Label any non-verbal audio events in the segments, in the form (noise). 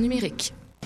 numérique.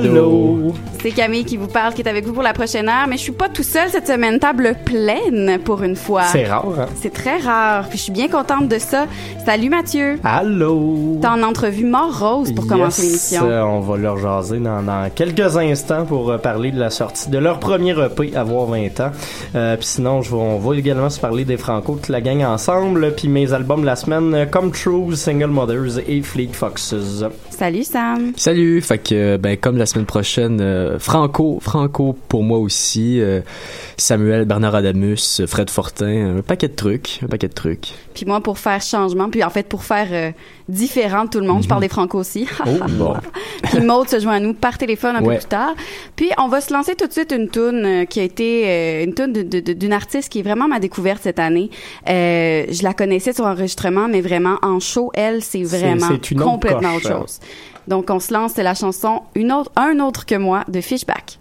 Monde! Allô! C'est Camille qui vous parle, qui est avec vous pour la prochaine heure, mais je suis pas tout seul cette semaine, table pleine pour une fois. C'est rare, hein? C'est très rare, puis je suis bien contente de ça. Salut Mathieu! Allô! T'es en entrevue mort rose pour commencer l'émission. euh, on va leur jaser dans, dans quelques instants pour euh, parler de la sortie de leur premier EP, avoir 20 ans. Euh, puis sinon, je vais- on va également se parler des Franco, toute la gang ensemble, puis mes albums de la semaine, Come True, Single Mothers et Fleet Foxes. Salut Sam! Salut, fait que ben comme la semaine prochaine, euh, Franco, Franco pour moi aussi, euh, Samuel, Bernard Adamus, Fred Fortin, un paquet de trucs, un paquet de trucs. Puis moi, pour faire changement, puis en fait, pour faire euh, différent de tout le monde, je parle des Franco aussi. Oh, bon. (laughs) Puis Maud se joint à nous par téléphone un Ouais. peu plus tard. Puis on va se lancer tout de suite une tune euh, qui a été euh, une tune d'une artiste qui est vraiment ma découverte cette année. Euh, je la connaissais sur enregistrement, mais vraiment en show, elle, c'est vraiment complètement coche, autre chose. Donc on se lance, c'est la chanson un autre que moi de Fishback.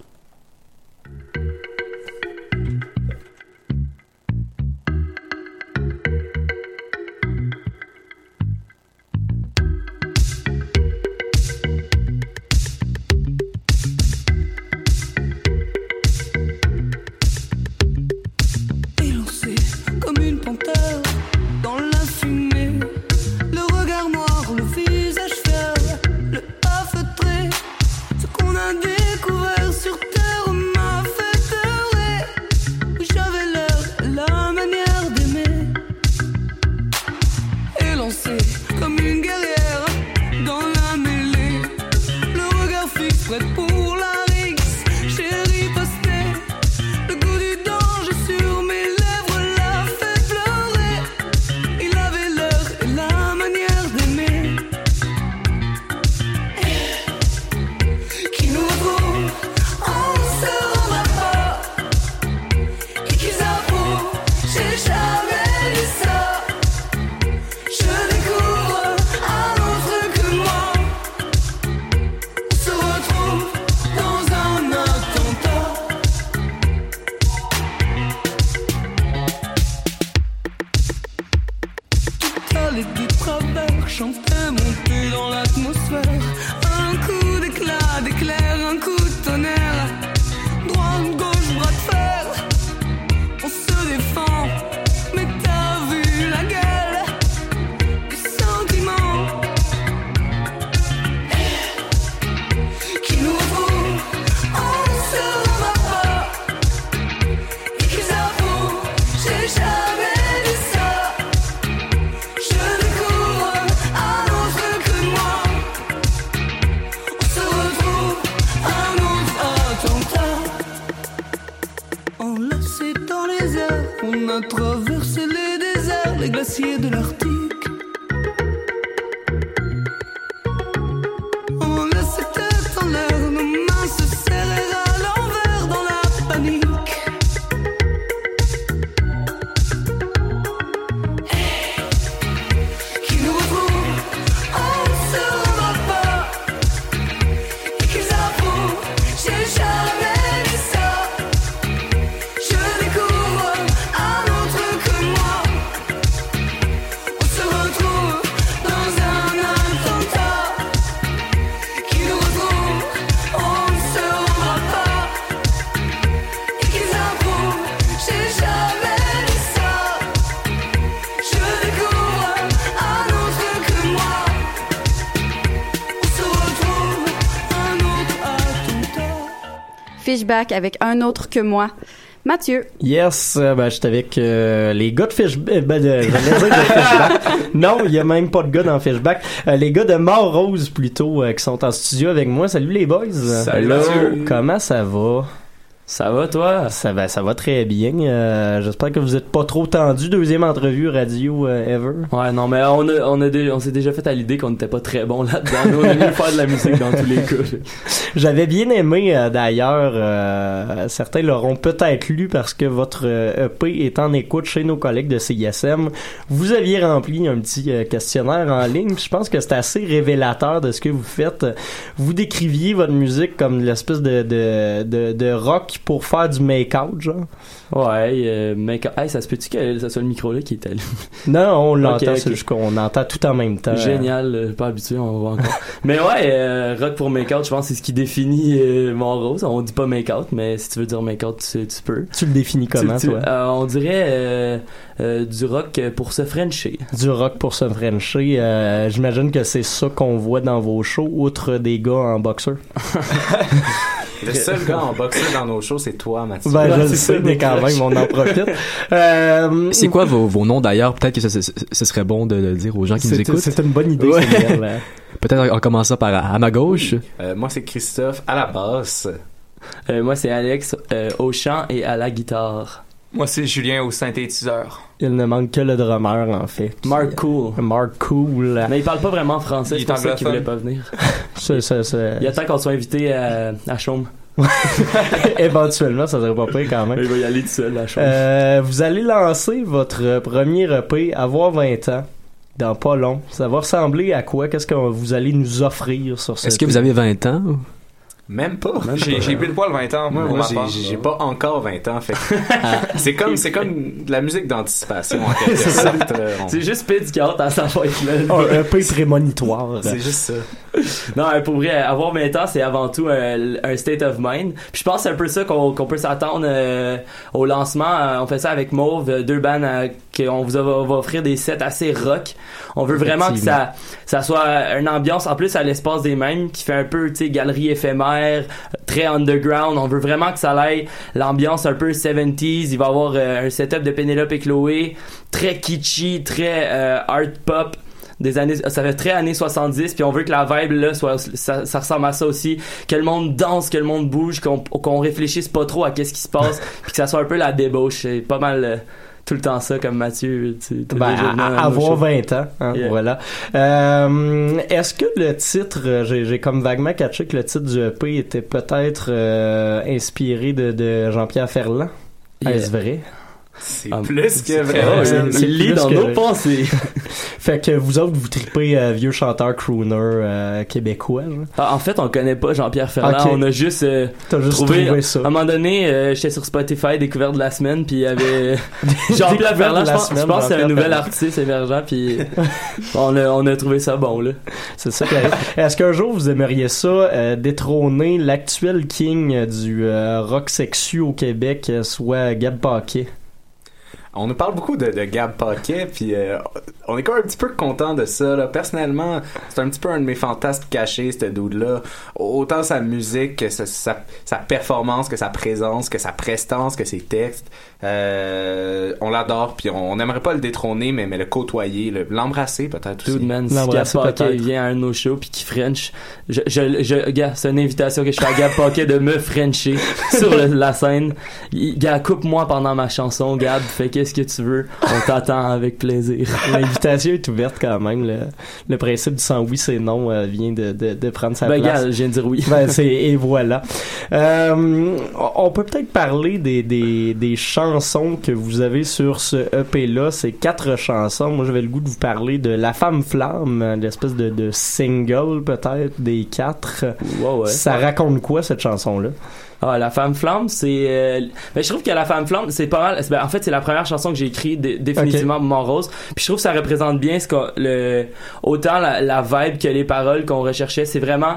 Avec un autre que moi. Mathieu. Yes, euh, ben, j'étais avec euh, les gars de Fishback. Ben, (laughs) Fishback. Non, il y a même pas de gars dans Fishback. Euh, les gars de Mort Rose, plutôt, euh, qui sont en studio avec moi. Salut les boys. Salut, Hello. Comment ça va? Ça va, toi? Ça va, ça va très bien. Euh, J'espère que vous êtes pas trop tendu. Deuxième entrevue radio euh, ever. Ouais, non, mais on, a, on, a on s'est déjà fait à l'idée qu'on n'était pas très bon là-dedans. On aime mieux faire de la musique dans tous les cas. (laughs) J'avais bien aimé euh, d'ailleurs, euh, certains l'auront peut-être lu parce que votre euh, EP est en écoute chez nos collègues de CISM. Vous aviez rempli un petit questionnaire en ligne. Je pense que c'est assez révélateur de ce que vous faites. Vous décriviez votre musique comme l'espèce de, de, de, de rock pour faire du make-out, genre. Ouais, euh, mec, hey, ça se peut-tu que ça soit le micro là qui est allumé? (laughs) Non, on l'entend, Ok, ok. c'est juste qu'on entend tout en même temps. Génial, euh, pas habitué, on va encore. (laughs) mais ouais, euh, rock pour make-out, je pense que c'est ce qui définit euh, mon rose. On dit pas make-out, mais si tu veux dire make-out, tu, tu peux. Tu le définis comment, Tu- tu- toi? On dirait du rock pour se frencher. Du rock pour se frencher. J'imagine que c'est ça qu'on voit dans vos shows, outre des gars en boxeur. (laughs) Le seul gars en boxeur dans nos shows, c'est toi, Mathieu. Ben, je le c'est sais, mais quand même, on en profite. (laughs) Euh, C'est quoi vos, vos noms d'ailleurs? Peut-être que ce, ce- ce serait bon de le dire aux gens qui nous écoutent. C'est une bonne idée, Ouais. Hein. (laughs) Peut-être en commençant par à, à ma gauche. Euh, moi, c'est Christophe à la basse. Euh, moi, c'est Alex euh, au chant et à la guitare. Moi, c'est Julien au synthétiseur. Il ne manque que le drummer, en fait. Mark Cool. Mark Cool. Mais il parle pas vraiment français, Il c'est est pour ça qu'il voulait pas venir. (laughs) Ça, ça, ça- Il attend qu'on soit invité à, à Chaume. (laughs) Éventuellement, ça serait pas pire quand même. Il va y aller tout seul à Chaume. Euh, vous allez lancer votre premier EP, avoir 20 ans, dans pas long. Ça va ressembler à quoi? Qu'est-ce que vous allez nous offrir sur ce Est-ce que vous avez 20 ans? Même pas. J'ai j'ai pile poil 20 ans, Moi, j'ai- pas encore 20 ans. Fait (laughs) c'est comme, c'est comme de la musique d'anticipation, en quelque (laughs) sorte. On- C'est juste Pete qui a hâte à sa fête, là. Un EP (laughs) prémonitoire. C'est juste ça. (laughs) Non, pour vrai, avoir 20 ans, c'est avant tout un, un state of mind. Puis je pense que c'est un peu ça qu'on peut s'attendre euh, au lancement. Euh, on fait ça avec Mauve, euh, deux bands qu'on vous a- va offrir des sets assez rock. On veut vraiment que ça, ça soit une ambiance, en plus à l'espace des mêmes, qui fait un peu, tu sais, galerie éphémère, très underground. On veut vraiment que ça aille l'ambiance un peu 70s. Il va y avoir euh, un setup de Penelope et Chloé, très kitschy, très art pop des années ça fait très années 70 puis on veut que la vibe là soit ça, ça ressemble à ça aussi que le monde danse que le monde bouge qu'on qu'on réfléchisse pas trop à qu'est-ce qui se passe (laughs) puis que ça soit un peu la débauche c'est pas mal euh, tout le temps ça comme Mathieu tu Ben, à- avoir shows. 20 ans, hein, Yeah. voilà. Euh, Est-ce que le titre, euh, j'ai j'ai comme vaguement catché que le titre du EP était peut-être euh, inspiré de, de Jean-Pierre Ferland? Yeah. Est-ce vrai? C'est Ah, plus que vrai. C'est- il c'est lit dans que nos pensées (laughs) Fait que vous autres, vous tripez euh, vieux chanteur crooner euh, québécois, genre? Ah, en fait on connaît pas Jean-Pierre Ferland on a juste euh, juste trouvé, trouvé ça. à un moment donné j'étais sur Spotify découverte de la semaine puis il y avait (laughs) Jean-Pierre Ferland je pense, je semaine, pense que c'est un nouvel artiste émergent puis (laughs) on a, on a trouvé ça bon là C'est ça. Est-ce qu'un jour vous aimeriez ça détrôner l'actuel king du rock sexu au Québec, soit Gab Paquet? On nous parle beaucoup de, de Gab Paquet, puis euh, on est quand même un petit peu content de ça. Là. Personnellement, c'est un petit peu un de mes fantasmes cachés, ce dude-là. Autant sa musique, que sa, performance, que sa présence, que sa prestance, que ses textes. Euh, on l'adore, puis on n'aimerait pas le détrôner, mais, mais le côtoyer, le- l'embrasser peut-être aussi. Dude, man, si Gab Paquet peut-être. vient à un de nos shows puis qu'il French, je, je, je, gars, c'est une invitation que je fais à Gab Paquet de me Frencher (laughs) sur le- la scène. Il- Gars, coupe-moi pendant ma chanson, Gab. Que qu'est-ce que tu veux. On t'attend avec plaisir. (laughs) L'invitation est ouverte quand même. Le, le principe du sans oui, c'est non euh, vient de, de, de prendre sa Ben, place. gars, je viens de dire oui. (laughs) Ben, c'est, et voilà. Euh, on peut peut-être parler des, des, des chansons que vous avez sur ce EP-là. C'est quatre chansons. Moi, j'avais le goût de vous parler de La Femme Flamme, l'espèce de, de single peut-être des quatre. Ouais, ouais. Ça raconte quoi cette chanson-là? Ah, la femme flamme, c'est. euh, ben, je trouve que la femme flamme, c'est pas mal. ben, en fait, c'est la première chanson que j'ai écrite dé- définitivement pour Montrose. Puis je trouve que ça représente bien ce le autant la, la vibe que les paroles qu'on recherchait. C'est vraiment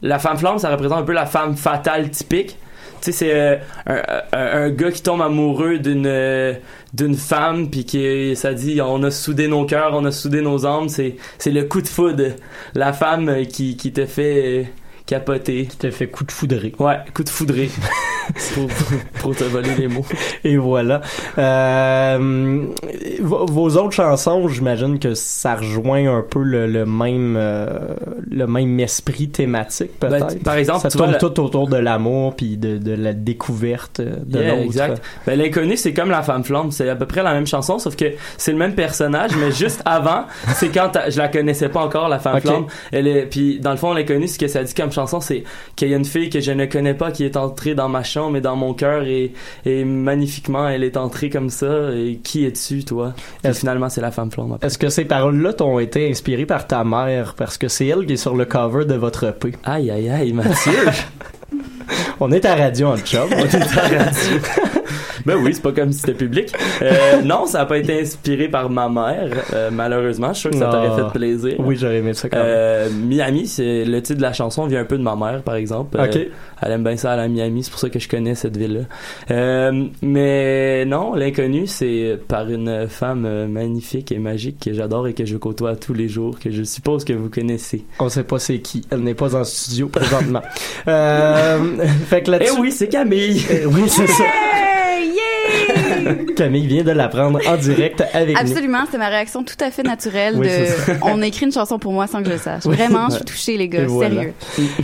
la femme flamme, ça représente un peu la femme fatale typique. Tu sais, c'est euh, un, un, un gars qui tombe amoureux d'une d'une femme puis qui ça dit on a soudé nos cœurs, on a soudé nos âmes. C'est c'est le coup de foudre, la femme qui qui te fait capoter. Qui te fait coup de foudré. Ouais, coup de foudré. (laughs) pour, pour te voler les mots. (laughs) Et voilà. Euh, vos autres chansons, j'imagine que ça rejoint un peu le, le même euh, le même esprit thématique peut-être. Ben, par exemple, ça vois, tourne tout autour de l'amour puis de, de la découverte de Yeah, l'autre. exact. Ben, l'inconnu, c'est comme la femme flamme. C'est à peu près la même chanson, sauf que c'est le même personnage, mais juste avant, c'est quand je la connaissais pas encore, la femme Ok. flamme. Elle est, puis dans le fond, l'inconnu, ce que ça dit comme chanson, c'est qu'il y a une fille que je ne connais pas qui est entrée dans ma chambre et dans mon cœur et, et magnifiquement, elle est entrée comme ça. Et qui es-tu, toi? Puis finalement, c'est la femme flamme. après. Est-ce que ces paroles-là t'ont été inspirées par ta mère? Parce que c'est elle qui est sur le cover de votre EP? Aïe aïe aïe, Mathieu. (laughs) On est à radio en job. On est à radio. (laughs) ben oui, c'est pas comme si c'était public. Euh, non, ça a pas été inspiré par ma mère, euh, malheureusement. Je suis sûr que ça t'aurait fait plaisir. Oui, j'aurais aimé ça quand même. Euh, Miami, c'est le titre de la chanson vient un peu de ma mère, par exemple. Ok. Euh, elle aime bien ça à Miami, c'est pour ça que je connais cette ville-là. Euh, mais non, l'inconnu, c'est par une femme magnifique et magique que j'adore et que je côtoie tous les jours, que je suppose que vous connaissez. On sait pas c'est qui. Elle n'est pas en studio présentement. euh, (laughs) fait que là-dessus. Eh oui, c'est Camille. Eh oui, c'est ça. Yeah! (laughs) Camille vient de l'apprendre en direct avec nous. Absolument, c'est ma réaction tout à fait naturelle Oui, de (laughs) on écrit une chanson pour moi sans que je le sache. Oui. Vraiment, je suis touchée les gars, voilà. sérieux.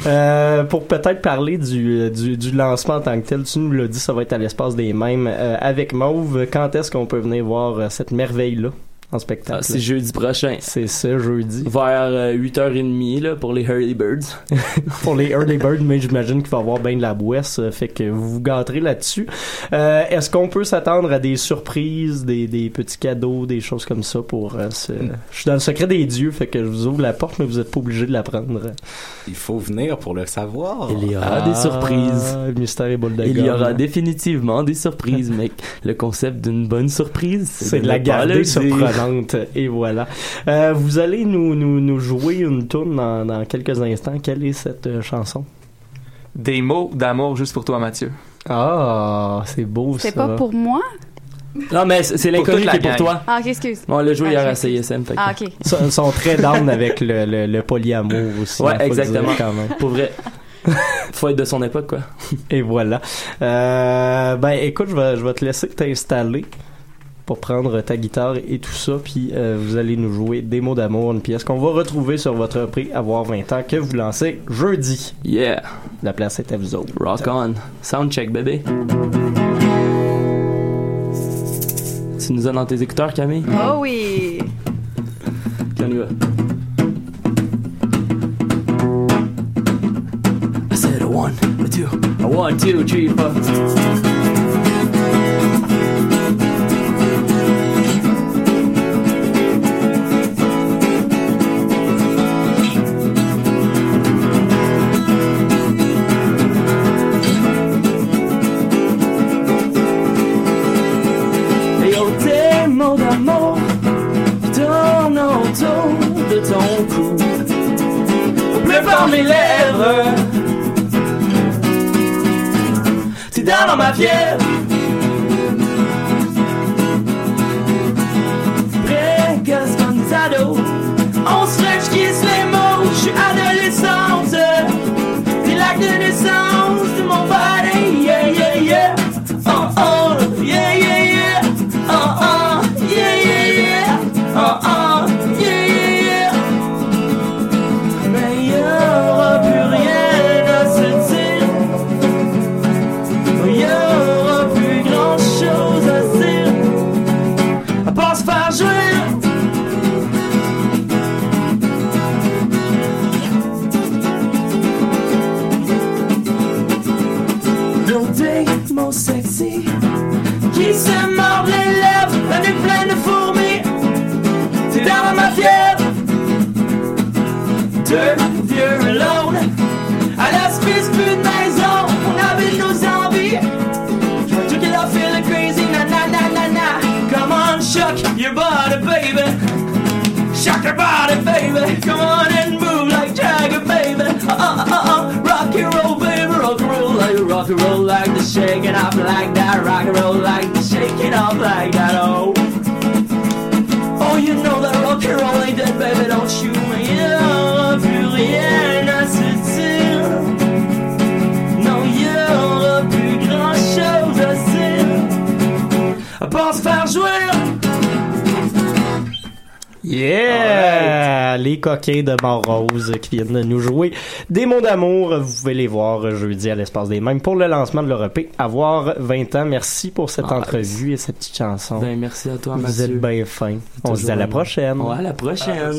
Euh, pour peut-être parler du, du, du lancement en tant que tel, tu nous l'as dit, ça va être à l'espace des mêmes. Euh, avec Mauve, quand est-ce qu'on peut venir voir euh, cette merveille-là? En spectacle? Ah, c'est jeudi prochain. C'est ça, jeudi. Vers euh, 8h30 là, pour les Hurley Birds. (laughs) pour les Early Birds, mais j'imagine qu'il va y avoir bien de la boisse, euh, fait que vous vous gâterez là-dessus. Euh, Est-ce qu'on peut s'attendre à des surprises, des, des petits cadeaux, des choses comme ça pour euh, ce... Je suis dans le secret des dieux, fait que je vous ouvre la porte, mais vous êtes pas obligé de la prendre. Il faut venir pour le savoir. Il y aura des surprises. Ah, Le mystère est boule de Il y aura définitivement des surprises, mec. Le concept d'une bonne surprise, C'est de la garder le Et voilà. Euh, vous allez nous, nous, nous jouer une tune dans, dans quelques instants. Quelle est cette euh, chanson? Des mots d'amour juste pour toi, Mathieu. Ah, c'est beau ça. C'est pas pour moi? Non, mais c'est l'inconnu qui est pour toi. Ah, ok, excuse. On l'a joué Ah, hier à fait que- Ah, ok. (laughs) Ils sont- sont très down avec le, le, le polyamour aussi. Ouais, hein, exactement. dire quand même. Pour vrai. (laughs) Faut être de son époque, quoi. Et voilà. Euh, ben, écoute, je vais, je vais te laisser t'installer pour prendre ta guitare et tout ça, puis euh, vous allez nous jouer des mots d'amour, une pièce qu'on va retrouver sur votre prix Avoir 20 ans que vous lancez jeudi. Yeah. La place est à vous autres. Rock on. Soundcheck, bébé. Tu nous as dans tes écouteurs, Camille? Oh oui! On y va. I said a one, a two, a one, two, three, four. Mots d'amour tournent autour de ton cou. Bleu par mes lèvres, t'es dans ma fièvre. Your body, baby. Come on and move like Jagger, baby. Uh uh uh uh. Rock and roll, baby. Rock and roll like rock and roll like the shake it off like that. Rock and roll like the shake it off like that. Oh. Oh, you know that rock and roll ain't dead, baby. Don't you plus grand chose à dire. À part se faire jouer. Yeah! Les coquins de Mort-Rose qui viennent de nous jouer des mots d'amour. Vous pouvez les voir jeudi à l'espace des mêmes pour le lancement de leur EP Avoir 20 ans. Merci pour cette Ah, entrevue et cette petite chanson. Ben, merci à toi, Vous Mathieu. êtes bien fin. On se dit à la prochaine. Ouais, à la prochaine.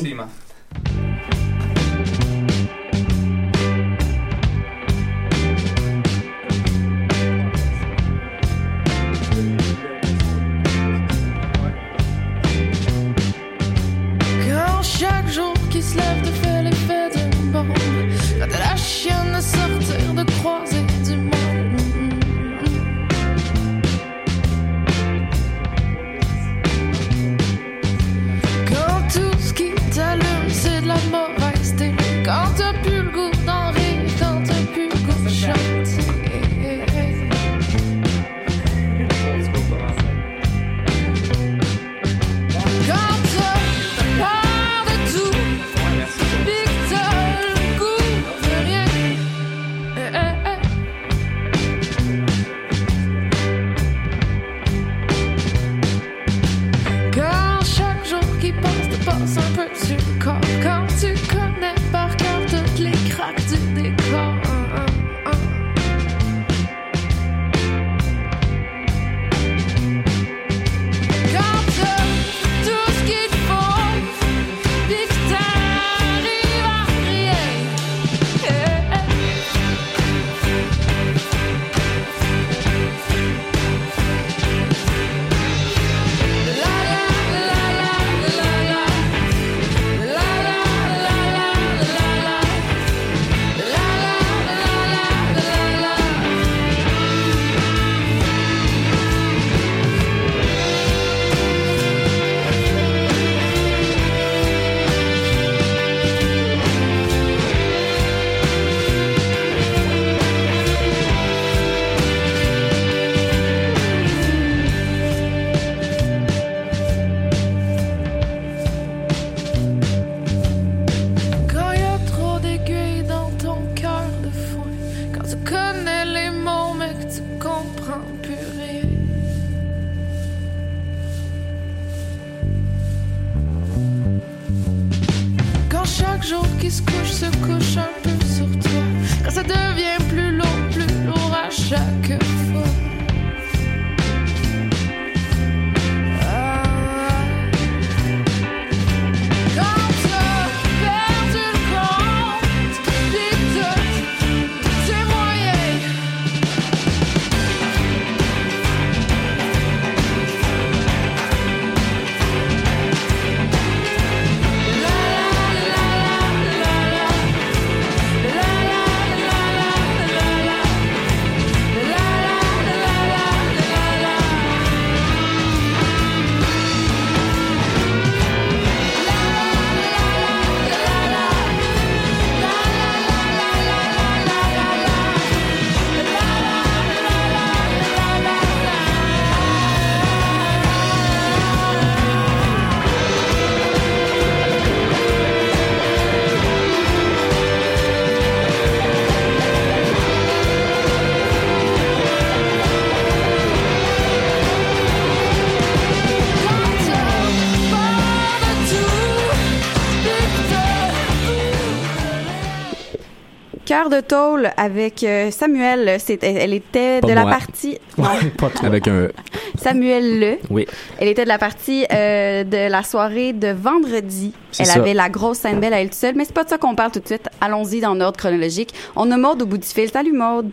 Cœur de tôle avec euh, Samuel. Elle était Pas de la partie. (laughs) pas toi. Avec un. Samuel Le. Oui. Elle était de la partie euh, de la soirée de vendredi. C'est Elle ça. avait la grosse scène belle à elle toute seule, mais c'est pas de ça qu'on parle tout de suite. Allons-y dans l'ordre chronologique. On a Maude au bout du fil. Salut Maude.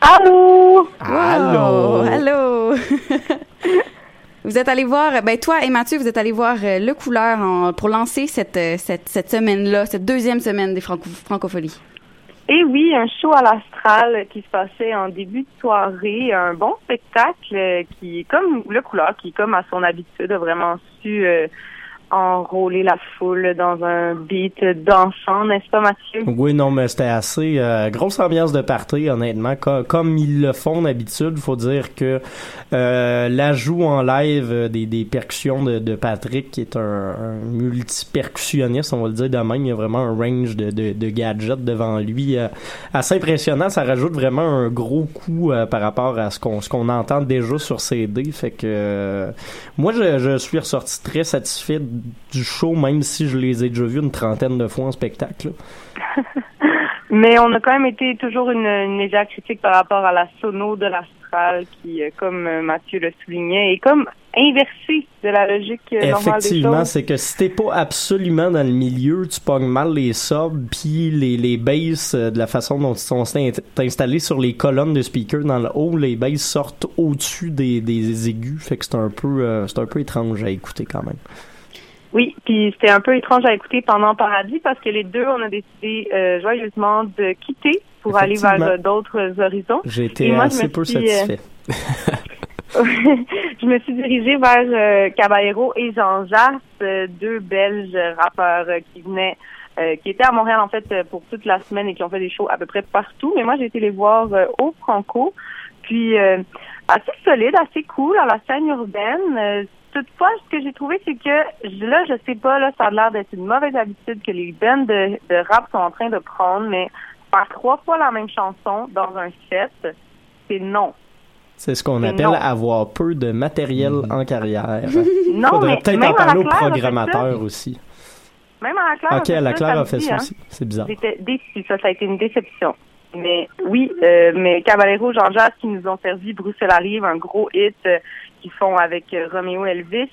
Allô? Allô! Allô! (laughs) vous êtes allé voir, ben toi et Mathieu, vous êtes allés voir euh, Le Couleur en- pour lancer cette, euh, cette, cette semaine-là, cette deuxième semaine des franco francopholies. Et oui, un show à l'Astral qui se passait en début de soirée, un bon spectacle qui comme le couleur, qui comme à son habitude a vraiment su euh, enrôler la foule dans un beat dansant, n'est-ce pas Mathieu? Oui, non, mais c'était assez euh, grosse ambiance de party, honnêtement. Co- comme ils le font d'habitude, faut dire que euh, l'ajout en live euh, des, des percussions de, de Patrick, qui est un, un multi-percussionniste, on va le dire de même, il y a vraiment un range de, de, de gadgets devant lui euh, assez impressionnant. Ça rajoute vraiment un gros coup euh, par rapport à ce qu'on ce qu'on entend déjà sur CD. Fait que euh, moi, je, je suis ressorti très satisfait du show, même si je les ai déjà vus une trentaine de fois en spectacle. (laughs) Mais on a quand même été toujours une, une légère critique par rapport à la sono de l'Astral qui, euh, comme euh, Mathieu le soulignait, est comme inversée de la logique euh, normale Effectivement, c'est que si t'es pas absolument dans le milieu, tu pognes mal les subs, puis les, les basses, de la façon dont ils sont installés sur les colonnes de speakers dans le haut, les basses sortent au-dessus des, des aigus, fait que c'est un peu euh, c'est un peu étrange à écouter quand même. Oui, puis c'était un peu étrange à écouter pendant Paradis parce que les deux, on a décidé euh, joyeusement de quitter pour aller vers euh, d'autres horizons. J'ai été moi, assez peu suis, euh, satisfait. (laughs) je me suis dirigée vers euh, Caballero et Jean-Jacques, euh, deux Belges rappeurs qui venaient, euh, qui étaient à Montréal en fait pour toute la semaine et qui ont fait des shows à peu près partout. Mais moi, j'ai été les voir au Franco, puis euh, assez solide, assez cool à la scène urbaine. Toutefois, ce que j'ai trouvé, c'est que là, je sais pas, là, ça a l'air d'être une mauvaise habitude que les bands de, de rap sont en train de prendre, mais faire trois fois la même chanson dans un set, c'est non. C'est ce qu'on appelle non. avoir peu de matériel en carrière. (laughs) Non, Faudrait mais peut-être en parler au Claire, on a fait programmateur ça. aussi. Même à la Claire. Ok, à la Claire a fait ça hein. aussi. C'est bizarre. J'étais déçue, ça, ça a été une déception. Mais oui, euh, mais Caballero, Jean-Jacques qui nous ont servi Bruxelles arrive, un gros hit euh, qu'ils font avec euh, Roméo Elvis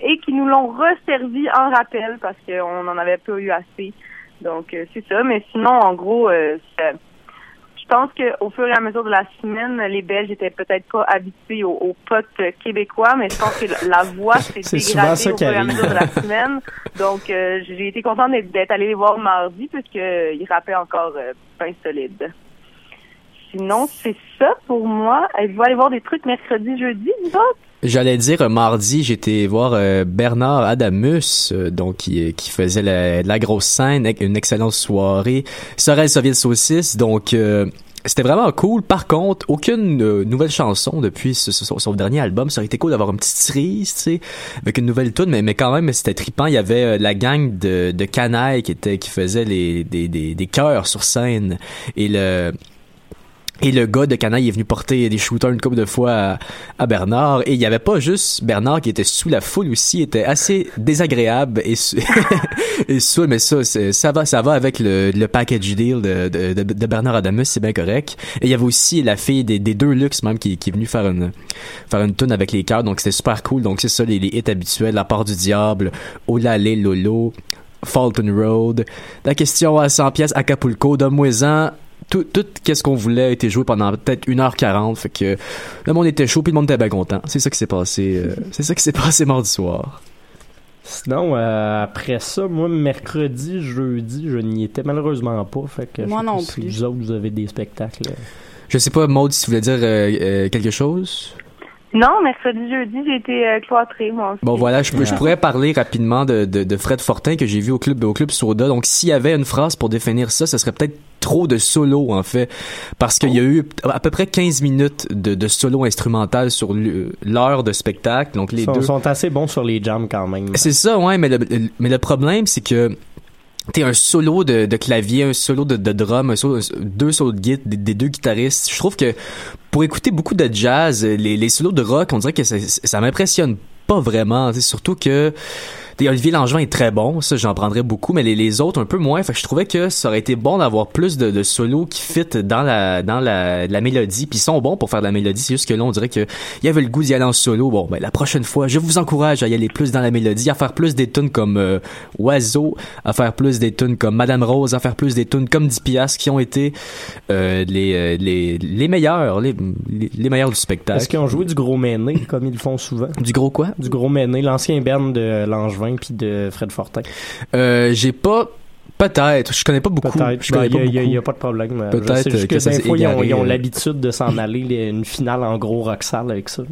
et qui nous l'ont resservi en rappel parce qu'on n'en avait pas eu assez. Donc euh, c'est ça. Mais sinon, en gros, euh, je pense qu'au fur et à mesure de la semaine, les Belges étaient peut-être pas habitués au, au pot euh, québécois, mais je pense que la- la voix s'est dégradée au fur et à mesure de la semaine. Donc, euh, j'ai été contente d'être, allée les voir mardi puisqu'ils rappaient encore euh, bien solide. Sinon, c'est ça pour moi. Vous allez voir des trucs mercredi, jeudi, vous autres? J'allais dire euh, mardi, j'étais voir euh, Bernard Adamus, euh, donc qui, qui faisait la, la grosse scène, une excellente soirée. Sorel Soviet Saucisse, donc euh, c'était vraiment cool. Par contre, aucune euh, nouvelle chanson depuis ce- ce- son, dernier album. Ça aurait été cool d'avoir une petite cerise, tu sais, avec une nouvelle tune, mais, mais quand même c'était trippant. Il y avait euh, la gang de, de canaille qui était qui faisait les des, des, des chœurs sur scène et le et le gars de Canaille est venu porter des shooters une couple de fois à, Bernard. Et il y avait pas juste Bernard qui était sous la foule aussi, était assez désagréable et, (laughs) et saoul, mais ça, ça va, ça va avec le, package deal de, de, Bernard Adamus, c'est bien correct. Et il y avait aussi la fille des, des deux luxe même qui, est venue faire une, faire une tune avec les chœurs, donc c'était super cool. Donc c'est ça, les, les hits habituels, La part du diable, Olale Lolo, Fulton Road, la question à 100 pièces Acapulco, Donne-moi-en, tout, tout qu'est-ce qu'on voulait a été joué pendant peut-être 1h40 fait que le monde était chaud puis le monde était bien content c'est ça qui s'est passé euh, c'est ça qui s'est (laughs) passé mardi soir Sinon, euh, après ça, moi, mercredi, jeudi, je n'y étais malheureusement pas. Fait que Moi je sais non pas si plus. vous autres, vous avez des spectacles. je sais pas Maud si tu voulais dire euh, euh, quelque chose? Non, mercredi, jeudi, j'ai été euh, cloîtrée, moi aussi. Bon voilà, je, Ah. pourrais parler rapidement de, de, de Fred Fortin que j'ai vu au club au club Soda. Donc s'il y avait une phrase pour définir ça, ce serait peut-être trop de solo en fait parce qu'il y a eu à peu près 15 minutes de, de solo instrumental sur l'heure de spectacle. Donc les sont, deux sont assez bons sur les jams quand même. C'est ça, ouais, mais le, le- mais le problème, c'est que t'es un solo de, de clavier, un solo de, de drum, un solo, deux solos de guitare, des, des deux guitaristes. Je trouve que pour écouter beaucoup de jazz, les, les solos de rock, on dirait que ça, ça m'impressionne pas vraiment. Surtout que des Olivier Langevin est très bon, ça j'en prendrais beaucoup, mais les, les autres un peu moins. Fait que je trouvais que ça aurait été bon d'avoir plus de, de solos qui fit dans la dans la, la mélodie. Puis ils sont bons pour faire de la mélodie. C'est juste que là on dirait que il y avait le goût d'y aller en solo. Bon, ben la prochaine fois, je vous encourage à y aller plus dans la mélodie, à faire plus des tunes comme euh, Oiseau, à faire plus des tunes comme Madame Rose, à faire plus des tunes comme 10 piastres qui ont été euh, les, euh, les les meilleurs, les, les, les meilleurs du spectacle. Est-ce qu'ils ont joué du gros méné, comme ils le font souvent? Du gros quoi? Du gros méné, l'ancien band de Langevin puis de Fred Fortin. Euh, j'ai pas Peut-être, je connais pas beaucoup. Peut-être. Je connais Ben, a- pas de problème. Euh, Peut-être que que, ça des s'est fois, ils ont, égaré, ils ont euh. l'habitude de s'en aller, les- une finale en gros rock-sale avec ça. que-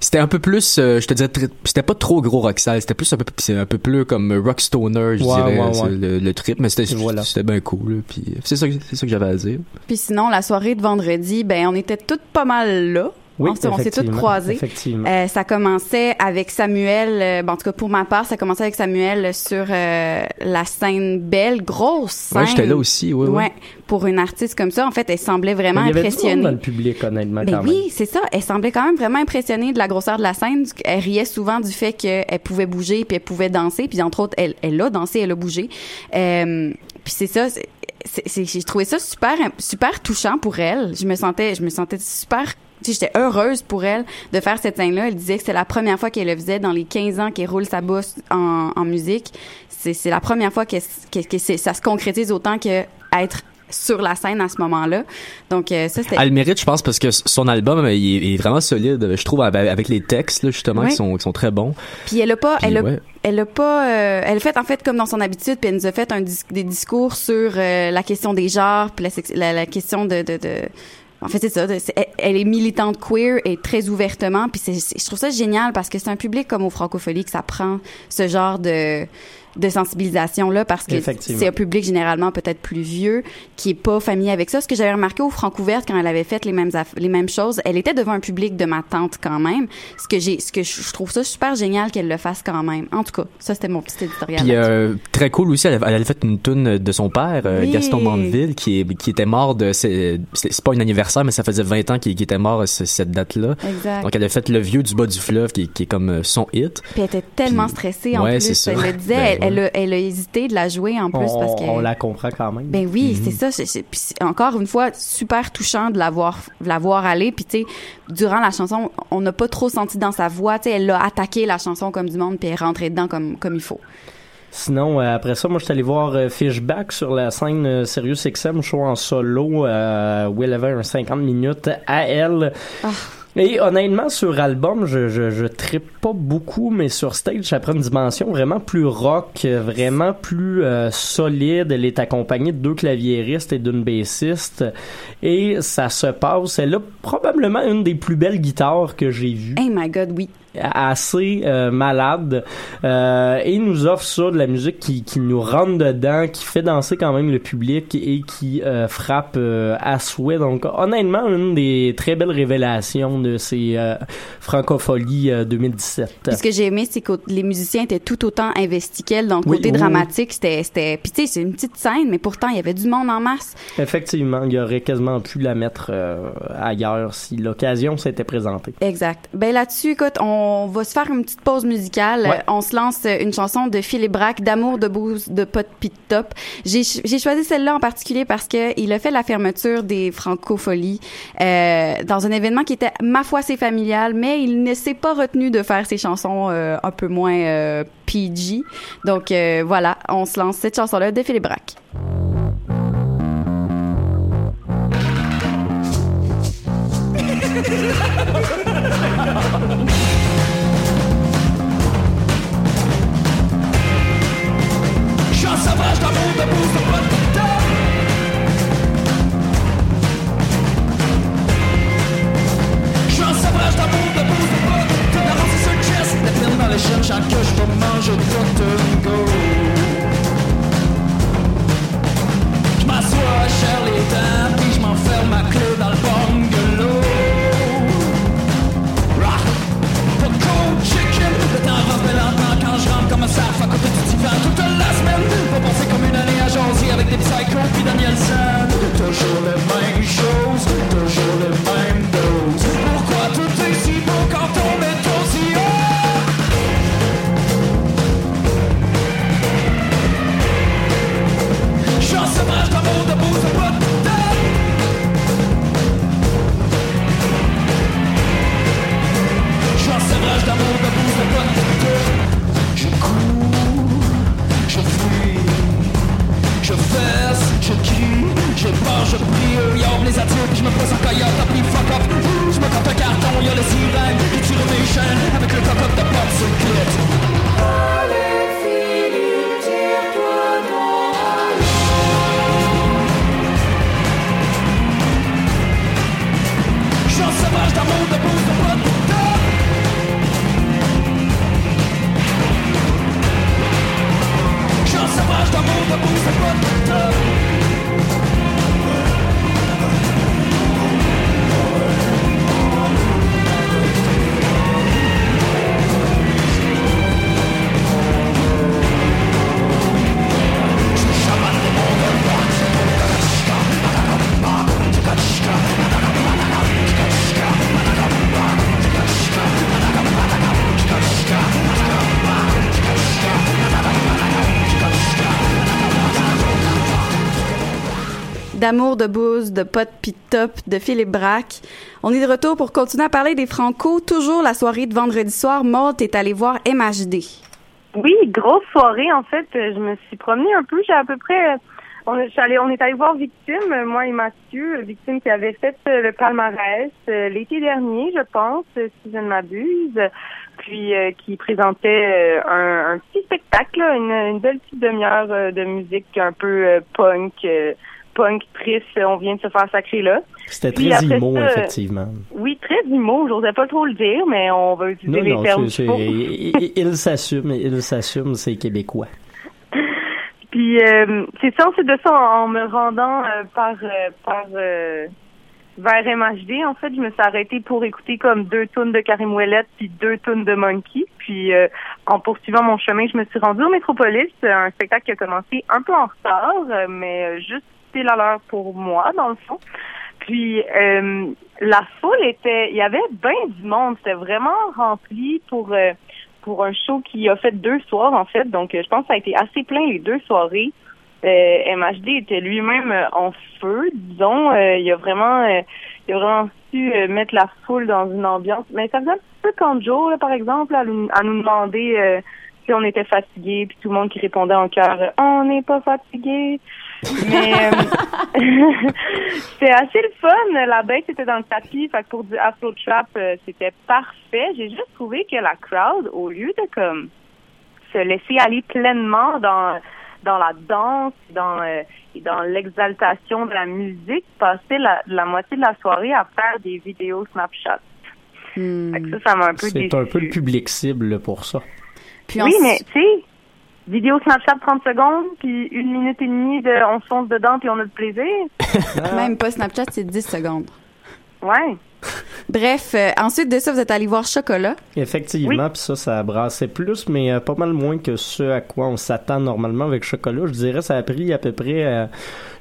C'était un peu plus, euh, je te dirais, c'était pas trop gros rocksal, c'était plus un peu, c'est un peu plus comme rock stoner, je Ouais, dirais, ouais. Le, le trip, mais c'était, Voilà. c'était bien cool. Puis c'est ça, que- c'est ça que j'avais à dire. Puis sinon, la soirée de vendredi, ben on était toutes pas mal là. Oui, on s'est on s'est toutes croisées. effectivement. Euh, ça commençait avec Samuel, euh, ben, en tout cas pour ma part, ça commençait avec Samuel sur euh, la scène belle, grosse scène. J'étais là aussi, ouais, ouais. pour une artiste comme ça, en fait, elle semblait vraiment Il y avait impressionnée. dans le public, honnêtement, Ben quand oui, c'est ça. Elle semblait quand même vraiment impressionnée de la grosseur de la scène. Elle riait souvent du fait qu'elle pouvait bouger puis elle pouvait danser. Puis entre autres, elle, elle a dansé, elle a bougé. Euh, puis c'est ça. c'est- c'est- c'est- J'ai trouvé ça super, super touchant pour elle. Je me sentais, je me sentais super. J'étais heureuse pour elle de faire cette scène-là. Elle disait que c'est la première fois qu'elle le faisait dans les 15 ans qu'elle roule sa bosse en, en musique. C'est la première fois que, que, que c'est- ça se concrétise autant que être sur la scène à ce moment-là. Donc euh, ça, c'était... Elle le mérite, je pense, parce que son album, il est, il est vraiment solide, je trouve, avec les textes, là, justement, Oui. qui sont, qui sont très bons. Puis elle a pas, Puis, elle a, ouais. elle a pas, euh, elle a fait en fait comme dans son habitude, puis elle nous a fait un dis- des discours sur euh, la question des genres, puis la, la, la question de, de, de en fait, c'est ça. elle, est militante queer et très ouvertement. Puis je trouve ça génial parce que c'est un public comme au Francophonie que ça prend ce genre de de sensibilisation là parce que c'est un public généralement peut-être plus vieux qui est pas familier avec ça. Ce que j'avais remarqué au Francouverte quand elle avait fait les mêmes les mêmes choses, elle était devant un public de ma tante quand même. Ce que j'ai ce que je, trouve ça super génial qu'elle le fasse quand même. En tout cas, ça c'était mon petit éditorial. Puis euh, très cool aussi, elle, avait- elle avait fait une tune de son père, euh, Oui. Gaston Mandeville, qui, qui était mort de... C'est pas un anniversaire, mais ça faisait 20 ans qu'il était mort à ce- cette date-là. Exact. Donc elle a fait Le Vieux du bas du fleuve, qui, qui est comme euh, son hit. Puis elle était tellement Puis- stressée en Ouais, plus. c'est ça. Elle le disait, Ben, elle, a, elle a hésité de la jouer en plus on, parce que. on la comprend quand même. Ben oui, Mhm. c'est ça. c'est- c'est- puis c'est encore une fois, super touchant de la voir, de la voir aller. Puis tu sais, durant la chanson, on n'a pas trop senti dans sa voix. Tu sais, elle a attaqué la chanson comme du monde, puis elle est rentrée dedans comme comme il faut. Sinon, euh, après ça, moi, je suis allé voir euh, Fishback sur la scène euh, Sirius XM, show en solo, euh, où elle avait un 50 minutes à elle. Ah. Et honnêtement, sur album, je, je, je pas beaucoup, mais sur stage, ça prend une dimension vraiment plus rock, vraiment plus euh, solide. Elle est accompagnée de deux claviéristes et d'une bassiste. Et ça se passe. Elle a probablement une des plus belles guitares que j'ai vues Hey my God, oui. Assez euh, malade euh, et nous offre ça de la musique qui, qui nous rentre dedans qui fait danser quand même le public et qui euh, frappe euh, à souhait donc honnêtement une des très belles révélations de ces euh, francopholies euh, 2017 Puis ce que j'ai aimé, c'est que les musiciens étaient tout autant investis qu'elle. Donc, Oui, côté oui, dramatique, c'était, c'était, puis tu sais, c'est une petite scène, mais pourtant, il y avait du monde en masse. effectivement il y aurait quasiment pu la mettre euh, ailleurs si l'occasion s'était présentée Exact. Ben là-dessus, écoute, on va se faire une petite pause musicale. Ouais. On se lance euh, une chanson de Philippe Braque, d'amour, de bouse, de pot pit top. J'ai j'ai choisi celle-là en particulier parce que il a fait la fermeture des Francopholies euh, dans un événement qui était, ma foi, c'est familial, mais il ne s'est pas retenu de faire ses chansons euh, un peu moins euh, PG. Donc euh, voilà, on se lance cette chanson-là de Philippe Braque. (laughs) chaque jour mange de go Je m'assois cher les dents, puis je m'enferme ma clé dans le bungalow. Rock, popcorn, chicken, le temps avance lentement quand je rentre comme un sarf à côté du divan toute la semaine. Pour penser comme une année à Josie avec des psychos puis Danielsen. Toujours D'amour, de bouse, de potes de top, de Philippe Braque. On est de retour pour continuer à parler des Franco. Toujours la soirée de vendredi soir. Maud est allée voir MHD. Oui, grosse soirée en fait. Euh, Je me suis promenée un peu. J'ai à peu près. euh, On est, allée- on est allé voir Victime, euh, moi et Mathieu, Victime qui avait fait le palmarès l'été dernier, je pense, si je ne m'abuse, puis qui présentait un, petit spectacle, une, belle petite demi-heure de musique un peu punk, punk triste. On vient de se faire sacrer là. C'était très immo, effectivement. Oui, très immo. J'osais pas trop le dire, mais on va utiliser Non, les non, termes c'est- c'est- il, s'assume, il s'assume, c'est québécois. (laughs) Puis euh, c'est ça, ensuite de ça, en, me rendant euh, par euh, par euh, vers MHD, en fait, je me suis arrêtée pour écouter comme deux tonnes de Karim Ouellet puis deux tonnes de Monkey. Puis en poursuivant mon chemin, je me suis rendue au Métropolis, un spectacle qui a commencé un peu en retard, mais juste pile à l'heure pour moi, dans le fond. Puis euh, la foule était, il y avait bien du monde, c'était vraiment rempli pour euh, pour un show qui a fait deux soirs en fait, donc euh, je pense que ça a été assez plein les deux soirées. Euh, MHD était lui-même euh, en feu, disons. Euh, il a vraiment, il a vraiment su mettre la foule dans une ambiance. Mais ça faisait un peu comme Joe, là, par exemple, à, nous- demander si on était fatigué, puis tout le monde qui répondait en chœur, euh, on n'est pas fatigué. Mais euh, (laughs) c'était assez le fun. La bête était dans le tapis, fait que pour du afro trap, euh, c'était parfait. J'ai juste trouvé que la crowd, au lieu de comme se laisser aller pleinement dans dans la danse, dans euh, et dans l'exaltation de la musique, passait la, la moitié de la soirée à faire des vidéos Snapchat. Fait que ça, ça m'a un peu C'est un peu le public cible pour ça. oui, mais tu sais, vidéo Snapchat 30 secondes, puis une minute et demie de on se fonce dedans puis on a du plaisir. (laughs) Même pas Snapchat, c'est 10 secondes. Ouais. (laughs) Bref, euh, ensuite de ça, vous êtes allé voir Chocolat. Effectivement, puis ça, ça brassait plus, mais euh, pas mal moins que ce à quoi on s'attend normalement avec Chocolat. Je dirais ça a pris à peu près... euh,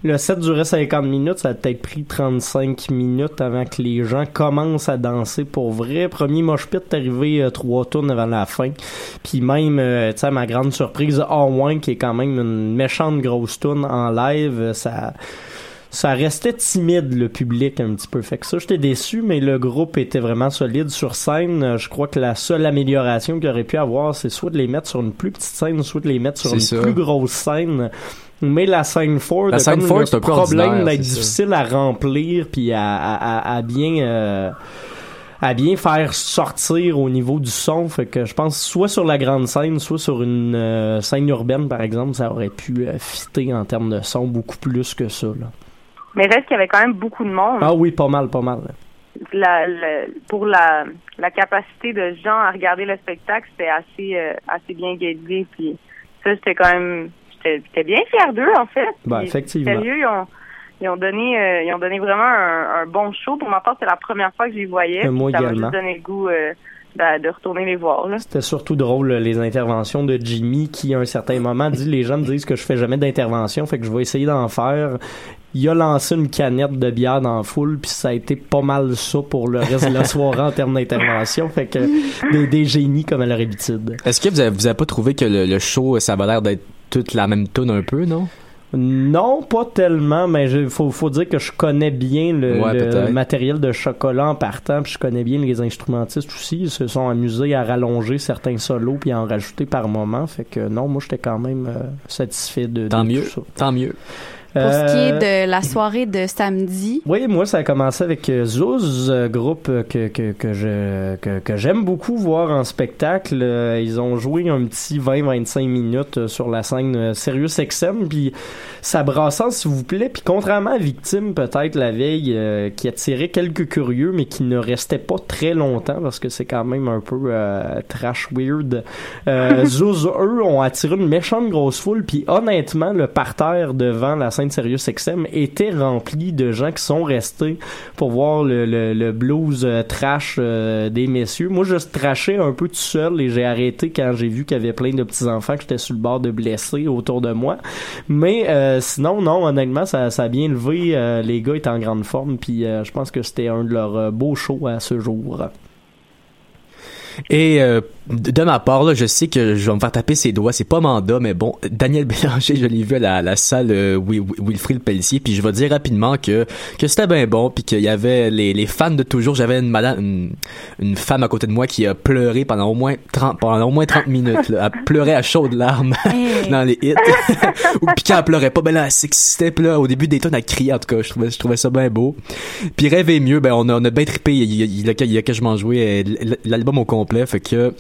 le set durait 50 minutes, ça a peut-être pris 35 minutes avant que les gens commencent à danser pour vrai. Premier mosh pit est arrivé euh, trois tours avant la fin. Puis même, euh, tu sais, à ma grande surprise, All qui est quand même une méchante grosse tune en live, ça ça restait timide le public un petit peu. Fait que ça, j'étais déçu, mais le groupe était vraiment solide sur scène. Euh, Je crois que la seule amélioration qu'il aurait pu avoir, c'est soit de les mettre sur une plus petite scène, soit de les mettre sur une ça. plus grosse scène. Mais la scène Ford, La a scène Ford, c'est un problème d'être ça. difficile à remplir puis à, à, à, à bien euh, à bien faire sortir au niveau du son. Fait que je pense soit sur la grande scène, soit sur une euh, scène urbaine par exemple, ça aurait pu euh, fitter en termes de son beaucoup plus que ça. Là. Mais reste qu'il y avait quand même beaucoup de monde. Ah oui, pas mal, pas mal. La, la- pour la, la capacité de gens à regarder le spectacle, c'était assez euh, assez bien guidé. Puis ça, j'étais quand même, j'étais bien fier d'eux en fait. Ben, effectivement. Sérieux, ils ont ils ont donné euh, ils ont donné vraiment un, un bon show. Pour ma part, c'est la première fois que je les voyais. Moi ça m'a également. juste donné le goût euh, de, de retourner les voir. Là. C'était surtout drôle les interventions de Jimmy qui à un certain moment dit les gens me disent que je fais jamais d'intervention fait que je vais essayer d'en faire. Il a lancé une canette de bière dans la foule puis ça a été pas mal ça pour le reste de la soirée en termes d'intervention fait que des, des génies comme à leur habitude. Est-ce que vous avez, vous avez pas trouvé que le, le show, ça avait l'air d'être toute la même tune un peu, non? Non, pas tellement, mais il faut, faut dire que je connais bien le, Ouais, le peut-être. matériel de chocolat en partant, puis je connais bien les instrumentistes aussi. Ils se sont amusés à rallonger certains solos puis à en rajouter par moment. Fait que non, moi j'étais quand même euh, satisfait de, de Tant tout mieux. ça. Tant mieux. Pour ce qui Euh, est de la soirée de samedi, Oui, moi, ça a commencé avec euh, Zouz, euh, groupe euh, que, que, que je que, que j'aime beaucoup voir en spectacle. Euh, Ils ont joué un petit 20-25 minutes euh, sur la scène euh, Sirius XM, puis ça brassant, s'il vous plaît. Puis contrairement à Victime, peut-être, la veille, euh, qui attirait quelques curieux, mais qui ne restait pas très longtemps, parce que c'est quand même un peu euh, trash weird. Euh, (laughs) Zouz, eux, ont attiré une méchante grosse foule, puis honnêtement, le parterre devant la scène Sirius XM était rempli de gens qui sont restés pour voir le, blues euh, trash euh, des messieurs. Moi, je trashais un peu tout seul et j'ai arrêté quand j'ai vu qu'il y avait plein de petits-enfants que j'étais sur le bord de blessés autour de moi. Mais euh, sinon, non, honnêtement, ça, ça a bien levé. Les gars étaient en grande forme, puis je pense que c'était un de leurs beaux shows à ce jour. Et euh, de ma part, là, je sais que je vais me faire taper ses doigts. C'est pas mandat, mais bon, Daniel Bélanger, je l'ai vu à la, la salle euh, Wi- Wi- Wilfrid Pelletier, puis je vais dire rapidement que que c'était bien bon, puis qu'il y avait les, les fans de toujours. J'avais une madame, une, une femme à côté de moi qui a pleuré pendant au moins 30, pendant au moins 30 minutes. Là. Elle pleurait à chaudes larmes (laughs) dans les hits. (laughs) Puis quand elle pleurait pas, ben là, elle s'excitait. Puis là, au début des tonnes, elle criait. En tout cas, je trouvais, je trouvais ça bien beau. Puis Rêver mieux, ben on a, on a bien trippé. Il, il, il, a, il a quasiment joué euh, l'album au complet. Fait que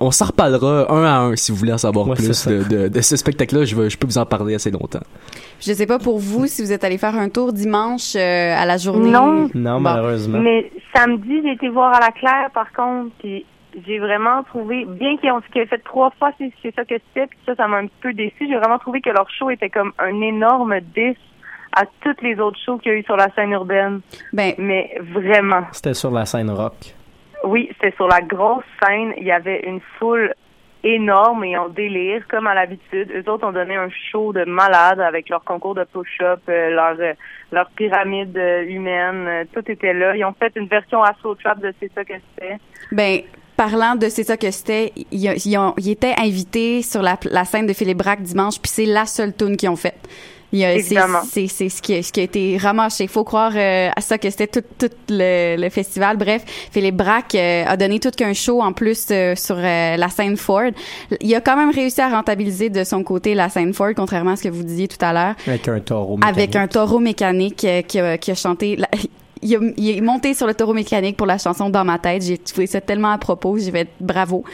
on s'en reparlera un à un si vous voulez en savoir Ouais, plus de, de, de ce spectacle-là. Je, veux- je peux vous en parler assez longtemps. je sais pas pour vous si vous êtes allé faire un tour dimanche euh, à la journée. Non. Non, Bon. malheureusement. Mais samedi, j'ai été voir à la Claire, par contre, puis j'ai vraiment trouvé, bien qu'ils ont fait trois fois, c'est c'est ça que c'était, puis ça, ça m'a un petit peu déçu. J'ai vraiment trouvé que leur show était comme un énorme 10 à toutes les autres shows qu'il y a eu sur la scène urbaine. Ben, Mais vraiment. C'était sur la scène rock. Oui, c'était sur la grosse scène. Il y avait une foule énorme et en délire, comme à l'habitude. Eux autres ont donné un show de malade avec leur concours de push-up, euh, leur, euh, leur pyramide euh, humaine. tout était là. Ils ont fait une version Astro Trap de C'est ça que c'était. Ben, parlant de c'est ça que c'était, ils, ils, ils étaient invités sur la, la scène de Philippe Braque dimanche, puis c'est la seule tune qu'ils ont faite. Il y a- c'est- Évidemment. C'est c'est ce qui, a- ce qui a été ramassé. Faut croire euh, à ça que c'était tout, tout le, le festival. Bref, Philippe Braque euh, a donné tout qu'un show en plus euh, sur euh, la scène Ford. Il a quand même réussi à rentabiliser de son côté la scène Ford, contrairement à ce que vous disiez tout à l'heure. Avec un taureau Avec un taureau mécanique euh, qui, a, qui a chanté. la- il, a- il est monté sur le taureau mécanique pour la chanson Dans ma tête. J'ai trouvé ça tellement à propos. J'ai fait bravo.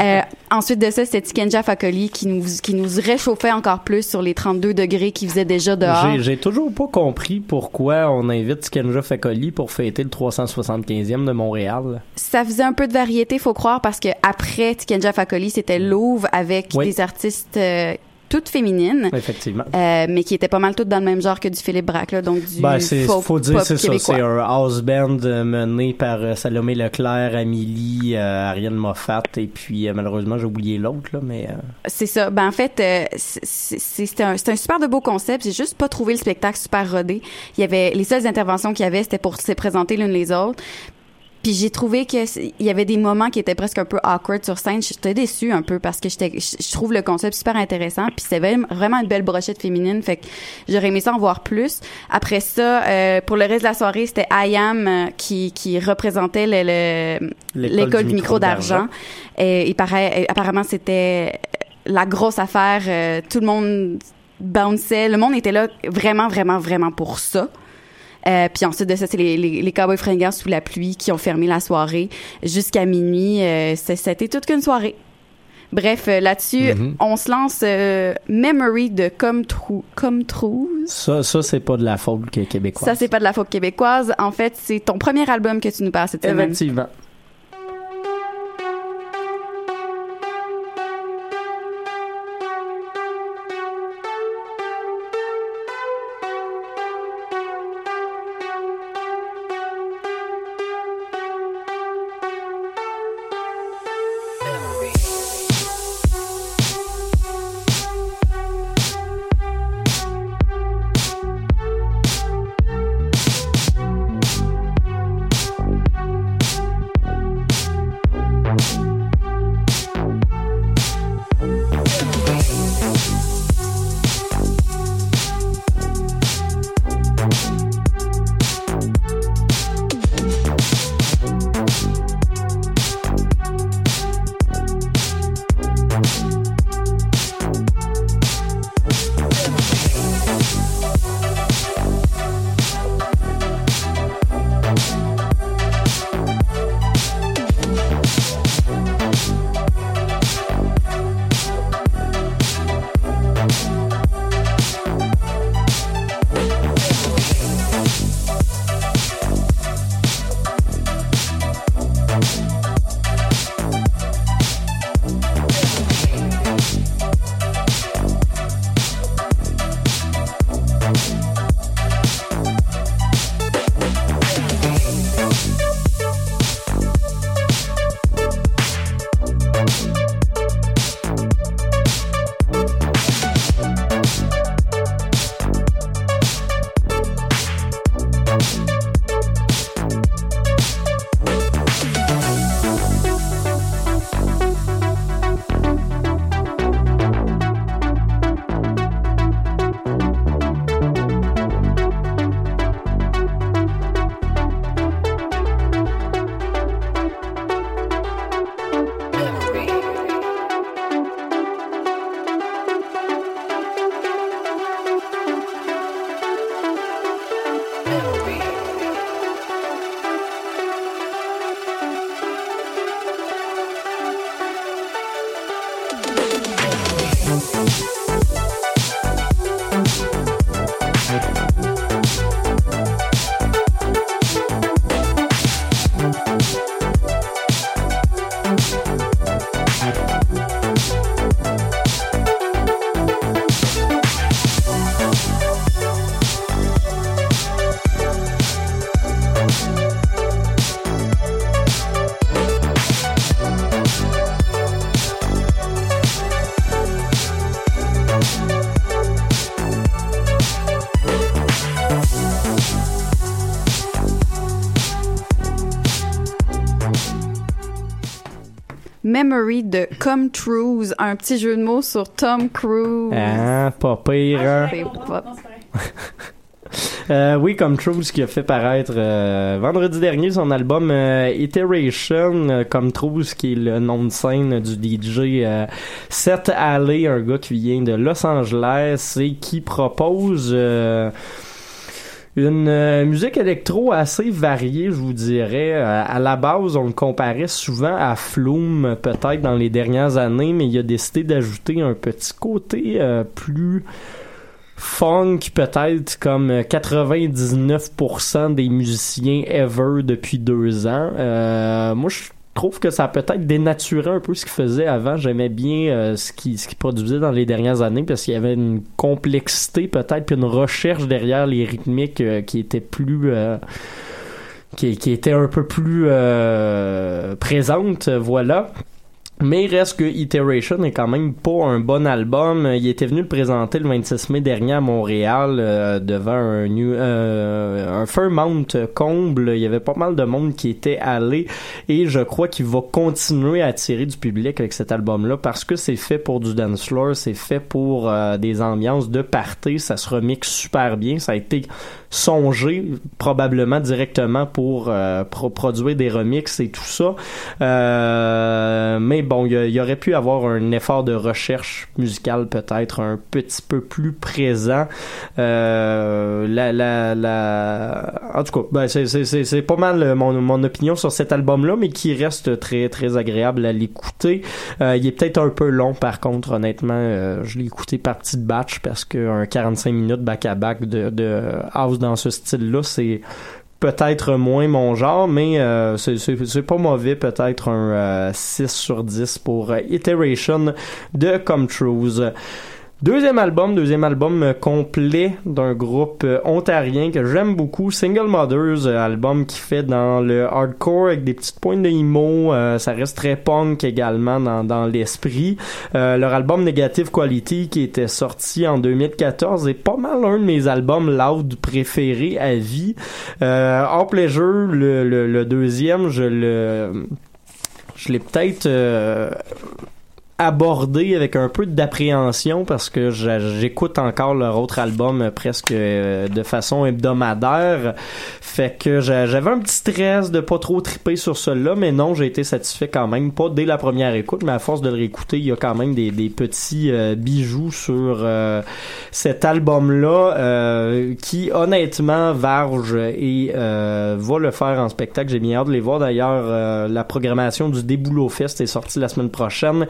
Euh, (laughs) ensuite de ça, c'était Tikenja Fakoli qui nous, qui nous réchauffait encore plus sur les 32 degrés qu'il faisait déjà dehors. J'ai, toujours pas compris pourquoi on invite Kenja Fakoli pour fêter le 375e de Montréal. Ça faisait un peu de variété, faut croire, parce que après Tikenja Fakoli, c'était Louvre avec Oui. des artistes euh, toutes féminines. Effectivement. euh, mais qui étaient pas mal toutes dans le même genre que du Philippe Braque, là, donc du Ben, folk faut dire, c'est ça. C'est un house band euh, mené par euh, Salomé Leclerc, Amélie, euh, Ariane Moffat, et puis euh, malheureusement, j'ai oublié l'autre, là, mais. euh, C'est ça. Ben en fait, c'est- un, un super de beau concept. J'ai juste pas trouvé le spectacle super rodé. Il y avait les seules interventions qu'il y avait, c'était pour se présenter l'une les autres. Puis j'ai trouvé que c'est- il y avait des moments qui étaient presque un peu awkward sur scène. J'étais déçue un peu parce que j'étais, je trouve le concept super intéressant. Puis c'est vraiment une belle brochette féminine. Fait que j'aurais aimé ça en voir plus. Après ça, euh, pour le reste de la soirée, c'était IAM euh, qui, qui représentait le- le- L'école l'école du du micro d'argent. Et, il paraît, apparemment, c'était la grosse affaire. euh, tout le monde bounçait. Le monde était là vraiment, vraiment, vraiment pour ça. Euh, puis ensuite de ça, c'est les, les, les Cowboys fringants sous la pluie qui ont fermé la soirée jusqu'à minuit. Euh, c'est- C'était toute qu'une soirée. Bref, euh, là-dessus, Mhm. on se lance euh, Memory de Comme Trou, Comme Trou. Ça, ça c'est pas de la faute québécoise. Ça, c'est pas de la faute québécoise. En fait, c'est ton premier album que tu nous parles cette semaine. Effectivement. Memory de Come Trues, un petit jeu de mots sur Tom Cruise. Ah, pas pire, hein? C'est pas- (laughs) Euh, oui, comme Truth qui a fait paraître euh, vendredi dernier son album euh, Iteration, comme Truth qui est le nom de scène du DJ Seth Alley, un gars qui vient de Los Angeles et qui propose une euh, musique électro assez variée, je vous dirais. Euh, à la base, on le comparait souvent à Flume, peut-être dans les dernières années, mais il a décidé d'ajouter un petit côté euh, plus funk, peut-être comme euh, 99% des musiciens ever depuis deux ans. Moi, je trouve que ça a peut-être dénaturé un peu ce qu'il faisait avant. J'aimais bien euh, ce qu'il ce produisait dans les dernières années parce qu'il y avait une complexité peut-être puis une recherche derrière les rythmiques euh, qui était plus euh, qui, était un peu plus présente, voilà. Mais il reste que Iteration est quand même pas un bon album. Il était venu le présenter le 26 mai dernier à Montréal euh, devant un, new, euh, un Fairmount comble. Il y avait pas mal de monde qui était allé et je crois qu'il va continuer à attirer du public avec cet album-là parce que c'est fait pour du dance floor, c'est fait pour euh, des ambiances de party. Ça se remixe super bien. Ça a été songé probablement directement pour euh, pro- produire des remixes et tout ça. Euh, mais bon, il y, aurait pu avoir un effort de recherche musicale peut-être un petit peu plus présent. Euh, la, la, la... En tout cas, ben, c'est- pas mal euh, mon, mon opinion sur cet album-là, mais qui reste très très agréable à l'écouter. Euh, il est peut-être un peu long par contre, honnêtement. euh, je l'ai écouté par petite batch parce qu'un 45 minutes back-à-back de, de house dans ce style-là, c'est peut-être moins mon genre, mais euh, c'est- pas mauvais, peut-être un euh, 6 sur 10 pour euh, Iteration de Come Trues. Deuxième album, deuxième album euh, complet d'un groupe euh, ontarien que j'aime beaucoup, Single Mothers, euh, album qui fait dans le hardcore avec des petites pointes de emo, ça reste très punk également dans, dans l'esprit. Leur album Negative Quality qui était sorti en 2014 est pas mal un de mes albums loud préférés à vie. Euh, Hors Pleasure, le, le, deuxième, je le je l'ai peut-être abordé avec un peu d'appréhension parce que j'écoute encore leur autre album euh, presque euh, de façon hebdomadaire. Fait que j'a- j'avais un petit stress de pas trop triper sur celui-là, mais non, j'ai été satisfait quand même. Pas dès la première écoute, mais à force de le réécouter, il y a quand même des, petits euh, bijoux sur cet album-là qui, honnêtement, varge et va le faire en spectacle. J'ai bien hâte de les voir. D'ailleurs, la programmation du Déboulot Fest est sortie la semaine prochaine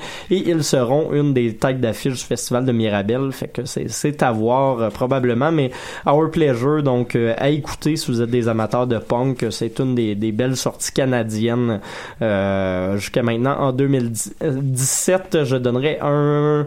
ils seront une des têtes d'affiche du festival de Mirabel. Fait que c'est, à voir euh, probablement, mais Our Pleasure, donc euh, à écouter si vous êtes des amateurs de punk, c'est une des, des belles sorties canadiennes euh, jusqu'à maintenant. En 2017, je donnerais un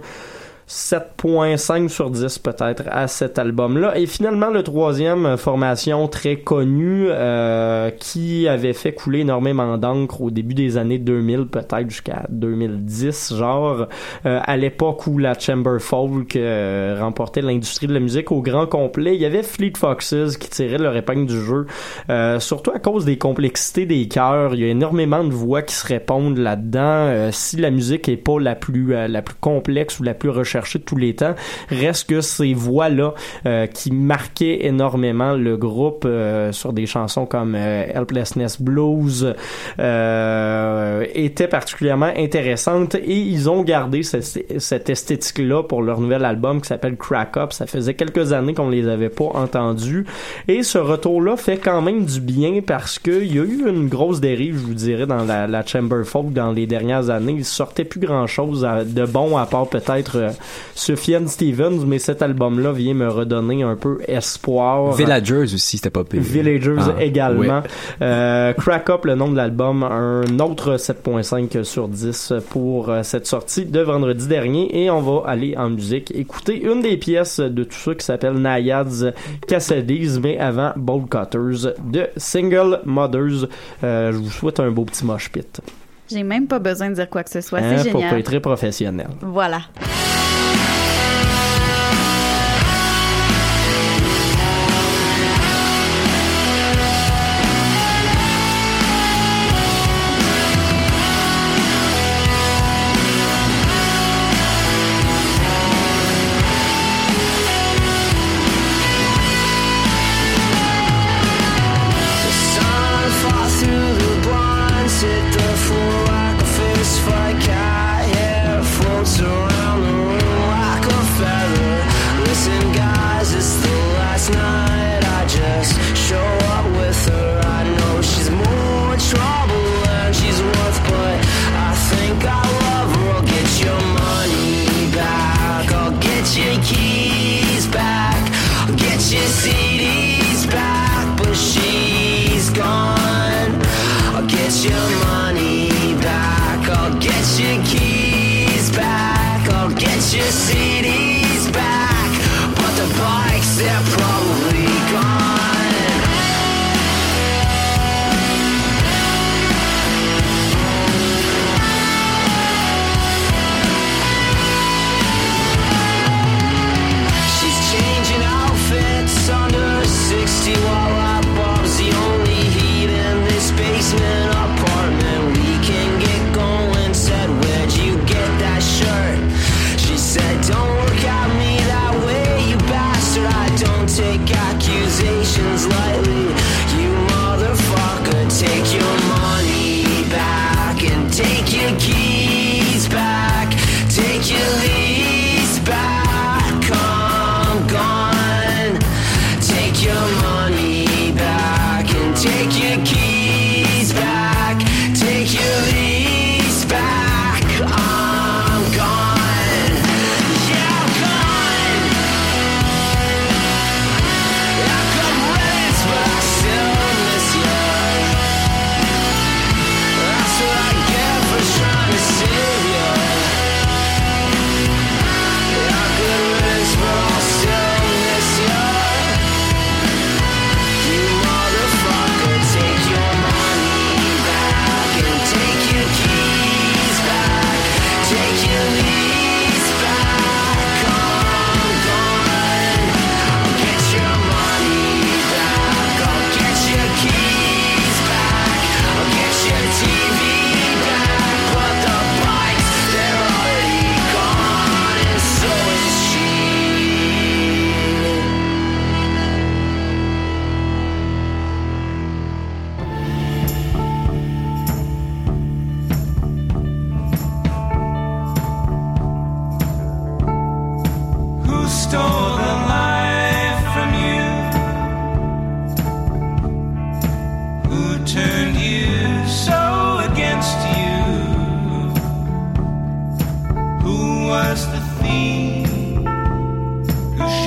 7.5 sur 10 peut-être à cet album-là. Et finalement, le troisième, euh, formation très connue, euh, qui avait fait couler énormément d'encre au début des années 2000, peut-être jusqu'à 2010, genre, euh, à l'époque où la Chamber Folk euh, remportait l'industrie de la musique au grand complet. Il y avait Fleet Foxes qui tirait leur épingle du jeu, euh, surtout à cause des complexités des chœurs. Il y a énormément de voix qui se répondent là-dedans. Euh, si la musique est pas la plus la plus complexe ou la plus recherchée tous les temps, reste que ces voix-là euh, qui marquaient énormément le groupe euh, sur des chansons comme euh, Helplessness Blues euh, étaient particulièrement intéressantes et ils ont gardé ce- cette esthétique-là pour leur nouvel album qui s'appelle Crack Up. Ça faisait quelques années qu'on les avait pas entendus et ce retour-là fait quand même du bien parce qu'il y a eu une grosse dérive, je vous dirais, dans la, la Chamber Folk dans les dernières années. Il sortait plus grand-chose de bon à part peut-être Sufjan Stevens, mais cet album-là vient me redonner un peu espoir. Villagers aussi, c'était pas pire. Villagers Ah, également. ouais. Euh, Crack Up, le nom de l'album, un autre 7.5 sur 10 pour euh, cette sortie de vendredi dernier. Et on va aller en musique écouter une des pièces de tout ça qui s'appelle Naiads Cassadies, mais avant Bolt Cutters de Single Mothers. Euh, je vous souhaite un beau petit mosh pit. J'ai même pas besoin de dire quoi que ce soit. Hein, c'est pour génial. pas être très professionnel. Voilà.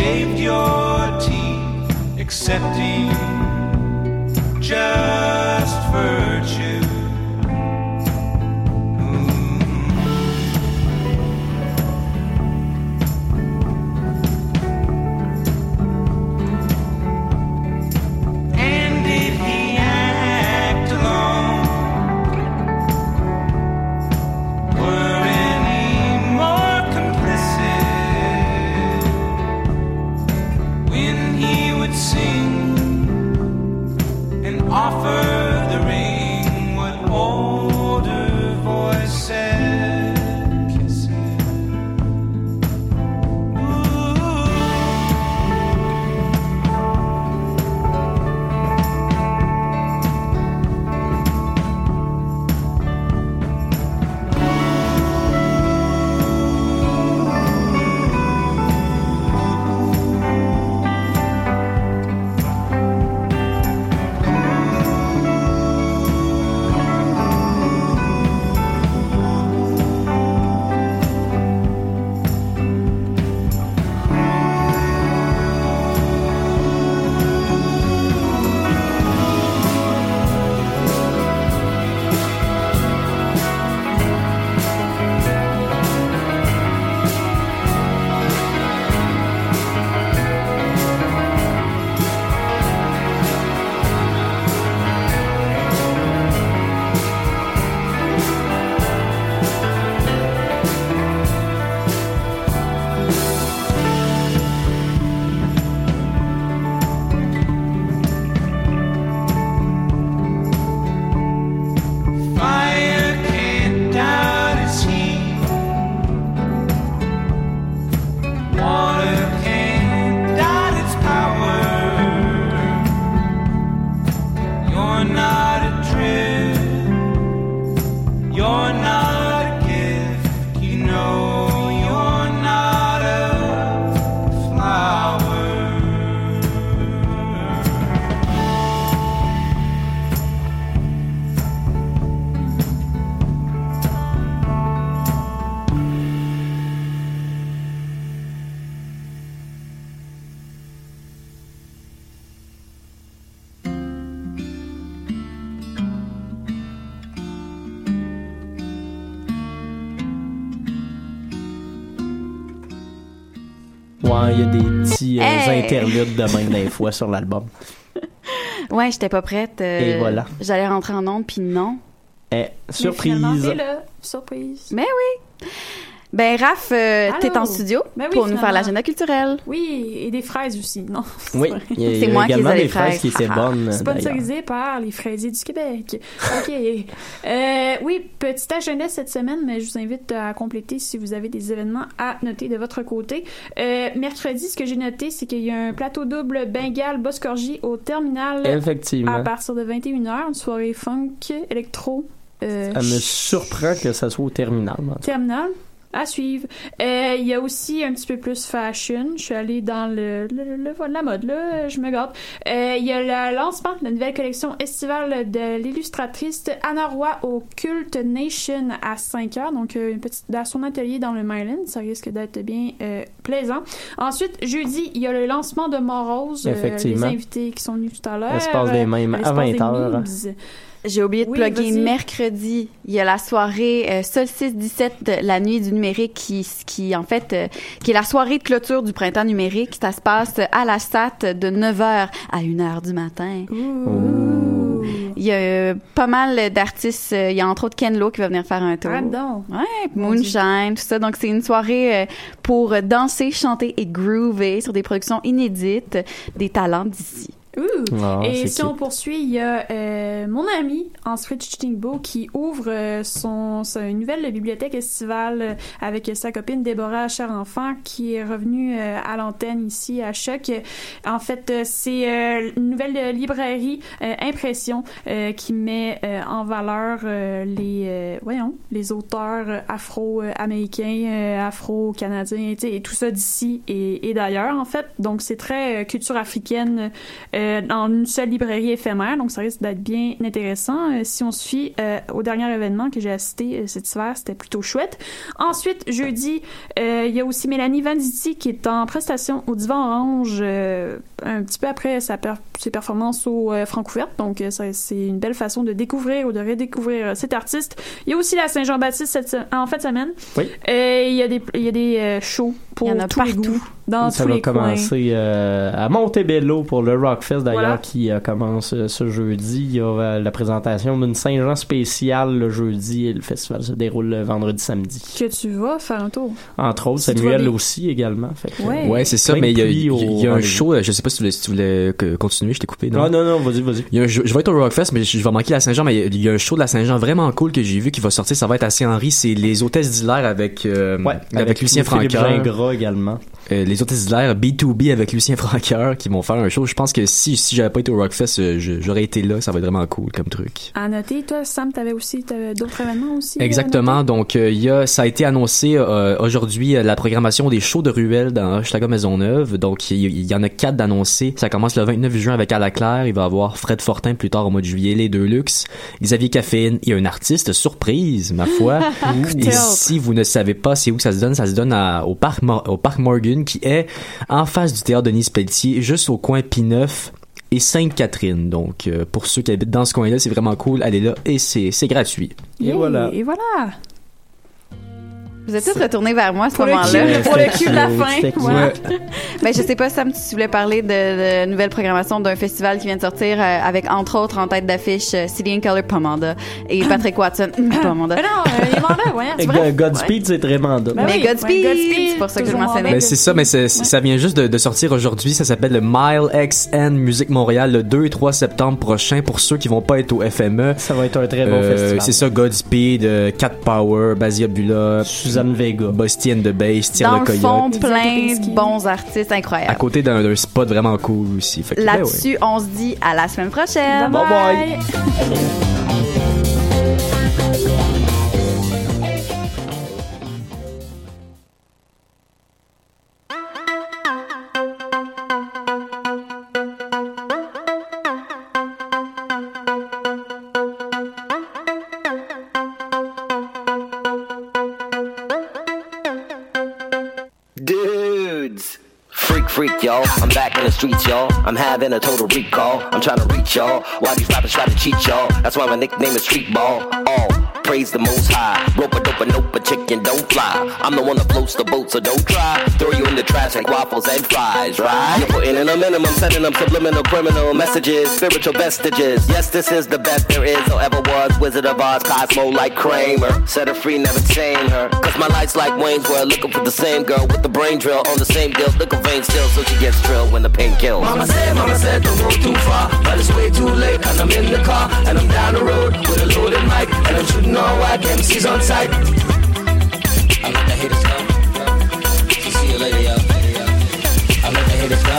Shaved your teeth, accepting just virtue? Interludes de même des fois sur l'album. (laughs) Ouais, j'étais pas prête. euh, Et voilà. J'allais rentrer en onde, puis non. Eh, surprise. Surprise. Mais oui. Ben, Raph, euh, t'es en studio Ben oui, pour nous faire l'agenda culturel. Oui, et des fraises aussi, non? (laughs) Oui, C'est a moi qui également les ai, des les fraises fraises. qui étaient bonnes. d'ailleurs. Sponsorisé par les fraisiers du Québec. OK. Euh, oui, petit agenda cette semaine, mais je vous invite à compléter si vous avez des événements à noter de votre côté. Euh, mercredi, ce que j'ai noté, c'est qu'il y a un plateau double Bengale Boscorgie au terminal Effectivement. à partir de 21h, une soirée funk, électro. euh, Ça me surprend que ça soit au terminal. terminal. À suivre. Euh, Il y a aussi un petit peu plus fashion. Je suis allée dans le, le- le- la mode, là. Je me. Euh, Il y a le lancement de la nouvelle collection estivale de l'illustratrice Anna Roy au Cult Nation à 5 heures. Donc, euh, une petite, dans son atelier dans le Maryland. Ça risque d'être bien euh, plaisant. Ensuite, jeudi, il y a le lancement de Morose. euh, Effectivement. les invités qui sont venus tout à l'heure. L'espace des mêmes à l'espace des 20 heures. J'ai oublié de Oui, plugger mercredi. Il y a la soirée euh, Solstice 17 de la nuit du numérique qui, qui en fait, euh, qui est la soirée de clôture du printemps numérique. Ça se passe à la SAT de 9h à 1h du matin. Il y a euh, pas mal d'artistes. Euh, Il y a entre autres Ken Lo qui va venir faire un tour. Ah, donc. Ouais, Moonshine, tout ça. Donc, c'est une soirée pour danser, chanter et groover sur des productions inédites des talents d'ici. Ah, Et si cute. on poursuit, il y a euh, mon ami en Switch Stingbo qui ouvre euh, son, sa nouvelle bibliothèque estivale euh, avec sa copine Déborah Cher-Enfant qui est revenue euh, à l'antenne ici à Choc. En fait, c'est une nouvelle librairie euh, Impression euh, qui met en valeur euh, les euh, voyons les auteurs afro-américains, euh, afro-canadiens, tu sais, et tout ça d'ici et, et d'ailleurs en fait. Donc c'est très culture africaine euh, dans une seule librairie éphémère, donc ça risque d'être bien intéressant. Euh, si on se fie euh, au dernier événement que j'ai assisté euh, cet hiver, c'était plutôt chouette. Ensuite, jeudi, euh, il y a aussi Mélanie Vanditti qui est en prestation au Divan Orange euh, un petit peu après sa per- ses performances au euh, Francouverte, donc euh, c'est une belle façon de découvrir ou de redécouvrir euh, cet artiste. Il y a aussi la Saint-Jean-Baptiste en fin de semaine. Oui. Euh, il y a des, il y a des euh, shows pour Il y en a tous les partout. goûts, dans ça tous va les coins. commencer euh, à Montebello pour le Rockfest d'ailleurs Voilà. qui euh, commence euh, ce jeudi. Il y a euh, la présentation d'une Saint-Jean spéciale le jeudi et le festival se déroule le vendredi samedi. Que tu vas faire un tour. Entre autres, Samuel aussi également. Fait que, Ouais. Ouais, c'est ça, mais il y a, y a un show, je sais pas si tu voulais, si tu voulais que- continuer, je t'ai coupé, non? Ah non, non, vas-y, vas-y. Je vais être au Rockfest, mais je je vais manquer la Saint-Jean, mais il y a un show de la Saint-Jean vraiment cool que j'ai vu qui va sortir, ça va être assez Henri, c'est Les Hôtesses d'Hilaire avec, euh, Ouais, avec, Lucien Franqueur. Gingras également. Euh, les d'Hilaire B2B avec Lucien Franqueur qui vont faire un show. Je pense que si, si j'avais pas été au Rockfest, euh, j'aurais été là, ça va être vraiment cool comme truc. À noter, toi, Sam, t'avais aussi d'autres événements aussi. euh, Exactement. Donc, euh, il y a, ça a été annoncé euh, aujourd'hui la programmation des shows de ruelles dans Hochelaga Maisonneuve. Donc, il y, en a quatre d'annoncés. Ça commence le 29 juin avec la Claire. Il va y avoir Fred Fortin plus tard au mois de juillet, les deux luxe. Xavier Caféine. Il y a un artiste surprise, ma foi. (laughs) Et si vous ne savez pas c'est où que ça se donne, ça se donne à- au parc au parc Morgan qui est en face du théâtre Denis Pelletier, juste au coin P9 et Sainte-Catherine. Donc, euh, pour ceux qui habitent dans ce coin-là, c'est vraiment cool. Allez là et c'est gratuit. Et voilà. Et voilà. Vous êtes tous retournés vers moi à ce Pour le moment-là. cul- (laughs) pour le cul de la fin. Voilà. (laughs) Ben, je sais pas, Sam, si tu voulais parler de, de nouvelle programmation d'un festival qui vient de sortir euh, avec, entre autres, en tête d'affiche, euh, City and Color Pomanda et (laughs) Patrick Watson. (clears throat) Pomanda. Mais non, euh, il ouais. Et? Go- Godspeed, c'est très mandat. Ben Mais oui, Godspeed, ouais, Godspeed, c'est pour ça que je le mentionnais. en Ben, c'est ça, mais c'est- ça vient juste de, de sortir aujourd'hui. Ça s'appelle le Mile XN Musique Montréal le 2 et 3 septembre prochain pour ceux qui vont pas être au FME. Ça va être un très bon Euh, festival. c'est ça, Godspeed, euh, Cat Power, Basia Bula, Suzanne Vega, Busty and the Bass, Tire Dans le Coyote. fond, plein de bons artistes À incroyables. côté d'un spot vraiment cool aussi. Ben ouais. Là-dessus, on se dit à la semaine prochaine. Bye bye. (laughs) Dudes. Freak, freak, y'all. I'm back in the streets, y'all. I'm having a total recall. I'm trying to reach y'all. Why these rappers try to cheat y'all? That's why my nickname is Street Ball. All praise the most high. Rope a dope a nope a chicken don't fly. I'm the one that floats the boat, so don't try. Throw you in the trash like waffles and fries, right? You're putting in a minimum, sending them subliminal criminal messages, spiritual vestiges. Yes, this is the best there is or ever was. Wizard of Oz, Cosmo like Kramer. Set her free, never tame her. Cause my lights like Wayne's were looking for the same girl with the brain drill on the same deal. A vein still, so she gets drilled when the pain kills. Mama said, mama said, don't go too far. But it's way too late, and I'm in the car, and I'm down the road with a loaded mic, and I'm shooting all white MCs on sight. I let the haters go. See you later, yo. I let the haters go.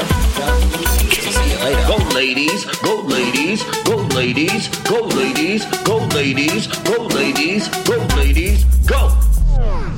See you later. Go ladies, go ladies, go ladies, go ladies, go ladies, go ladies, go ladies, go.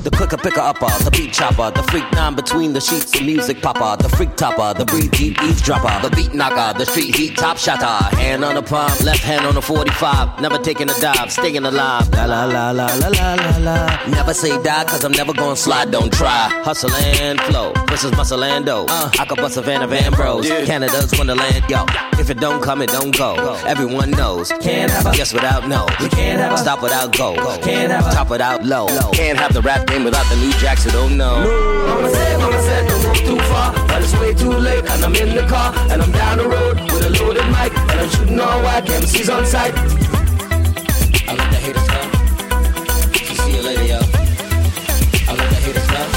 The quicker picker upper, the beat chopper, the freak nine between the sheets, the music popper, the freak topper, the breathe deep eavesdropper, the beat knocker, the street heat top shotter. Hand on the palm, left hand on the 45. Never taking a dive, staying alive. La la la la la la la la. Never say die, cause I'm never gonna slide, don't try. Hustle and flow. This is Muscleando. Uh, I could bust a van of Ambrose. Canada's Wonderland, yo. If it don't come, it don't go. Everyone knows. Can't have a yes without no. You can't have a stop without go. Can't have a top without low. Can't have the rap game without the new jacks, so don't know. Mama said, mama said, don't move too far. But it's way too late, and I'm in the car, and I'm down the road with a loaded mic, and I'm shooting all white, MC's on sight. I let the haters come. So see you later, yo. I let the haters come.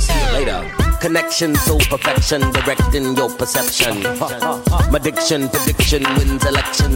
See you later. Connection, so perfection, directing your perception. (laughs) My diction, prediction wins election.